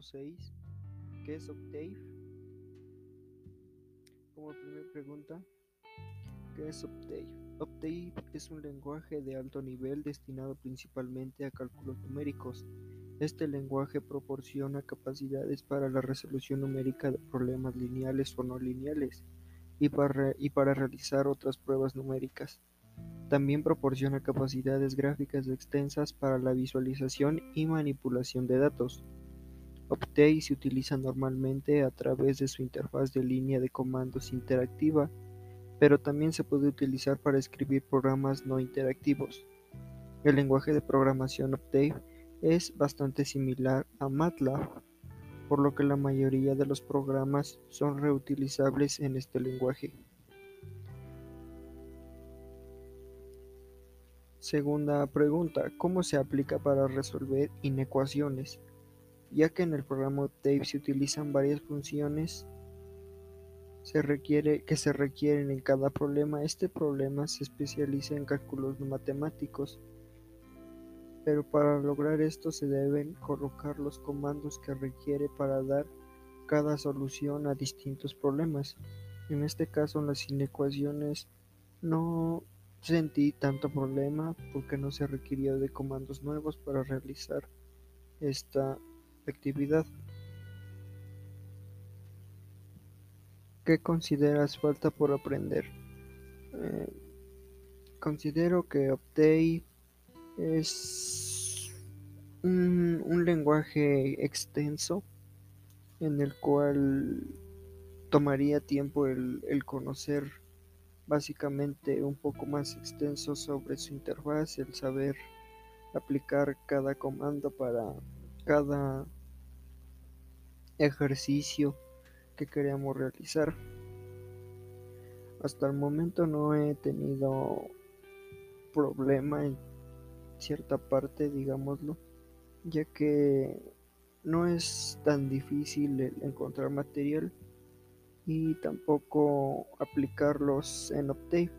6. ¿Qué es Octave? Como primera pregunta, ¿qué es Octave? Octave es un lenguaje de alto nivel destinado principalmente a cálculos numéricos. Este lenguaje proporciona capacidades para la resolución numérica de problemas lineales o no lineales y para, y para realizar otras pruebas numéricas. También proporciona capacidades gráficas extensas para la visualización y manipulación de datos. Optave se utiliza normalmente a través de su interfaz de línea de comandos interactiva, pero también se puede utilizar para escribir programas no interactivos. El lenguaje de programación Optave es bastante similar a MATLAB, por lo que la mayoría de los programas son reutilizables en este lenguaje. Segunda pregunta, ¿cómo se aplica para resolver inecuaciones? Ya que en el programa Octave se utilizan varias funciones se requiere, que se requieren en cada problema, este problema se especializa en cálculos matemáticos pero para lograr esto se deben colocar los comandos que requiere para dar cada solución a distintos problemas. En este caso, en las inecuaciones no sentí tanto problema porque no se requirió de comandos nuevos para realizar esta actividad. ¿Qué consideras falta por aprender? Eh, considero que Optave es un, lenguaje extenso en el cual tomaría tiempo el, conocer básicamente un poco más extenso sobre su interfaz, el saber aplicar cada comando para cada ejercicio que queríamos realizar. Hasta el momento no he tenido problema en cierta parte, digámoslo, ya que no es tan difícil encontrar material y tampoco aplicarlos en Octave.